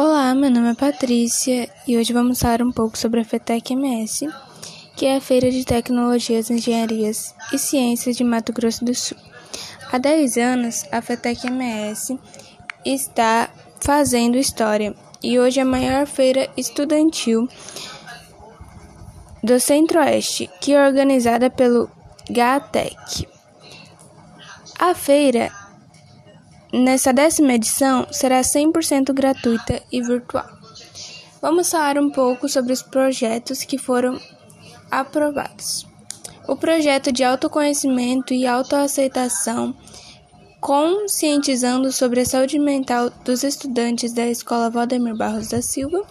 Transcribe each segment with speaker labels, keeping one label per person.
Speaker 1: Olá, meu nome é Patrícia e hoje vamos falar um pouco sobre a FETEC MS, que é a Feira de Tecnologias, Engenharias e Ciências de Mato Grosso do Sul. Há 10 anos, a FETEC MS está fazendo história e hoje é a maior feira estudantil do Centro-Oeste, que é organizada pelo GATEC. A feira Nessa décima edição será 100% gratuita e virtual. Vamos falar um pouco sobre os projetos que foram aprovados. O projeto de autoconhecimento e autoaceitação, conscientizando sobre a saúde mental dos estudantes da Escola Valdemir Barros da Silva,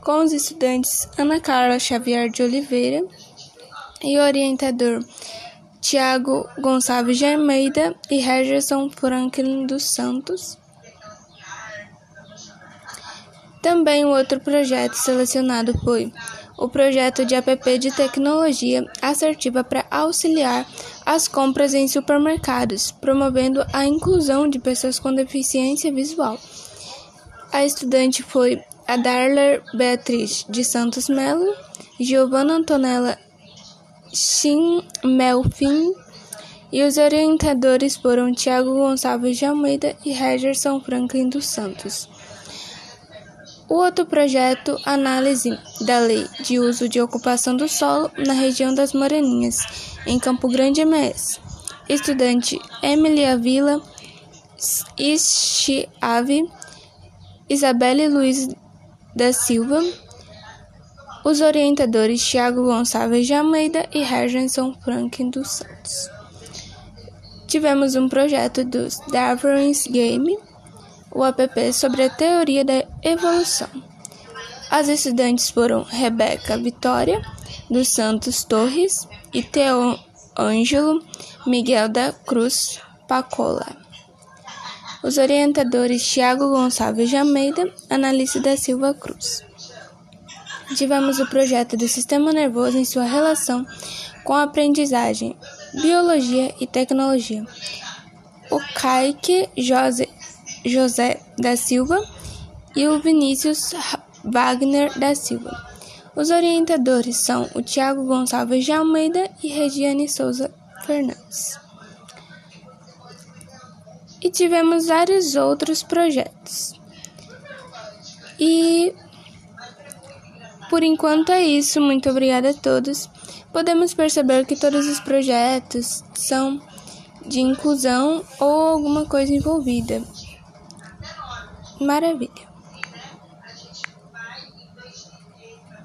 Speaker 1: com os estudantes Ana Carla Xavier de Oliveira e orientador Tiago Gonçalves de Almeida e Regerson Franklin dos Santos. Também o outro projeto selecionado foi o projeto de app de tecnologia assertiva para auxiliar as compras em supermercados, promovendo a inclusão de pessoas com deficiência visual. A estudante foi a Darler Beatriz de Santos Melo, Giovanna Antonella Shin Melfin e os orientadores foram Tiago Gonçalves de Almeida e Regerson Franklin dos Santos. O outro projeto, análise da lei de uso de ocupação do solo na região das Moreninhas, em Campo Grande MS. Estudante Emily Avila, Istiave, Isabelle Luiz da Silva, os orientadores Tiago Gonçalves de Almeida e Regenson Franklin dos Santos. Tivemos um projeto dos Darwin's Game, o app sobre a teoria da evolução. As estudantes foram Rebeca Vitória dos Santos Torres e Teo Ângelo Miguel da Cruz Pacola. Os orientadores Tiago Gonçalves de Almeida, Analice da Silva Cruz. Tivemos o projeto do sistema nervoso em sua relação com a aprendizagem, biologia e tecnologia. O Kaique José, José da Silva e o Vinícius Wagner da Silva. Os orientadores são o Tiago Gonçalves de Almeida e Regiane Souza Fernandes. E tivemos vários outros projetos. E por enquanto é isso, muito obrigada a todos. Podemos perceber que todos os projetos são de inclusão ou alguma coisa envolvida. Maravilha!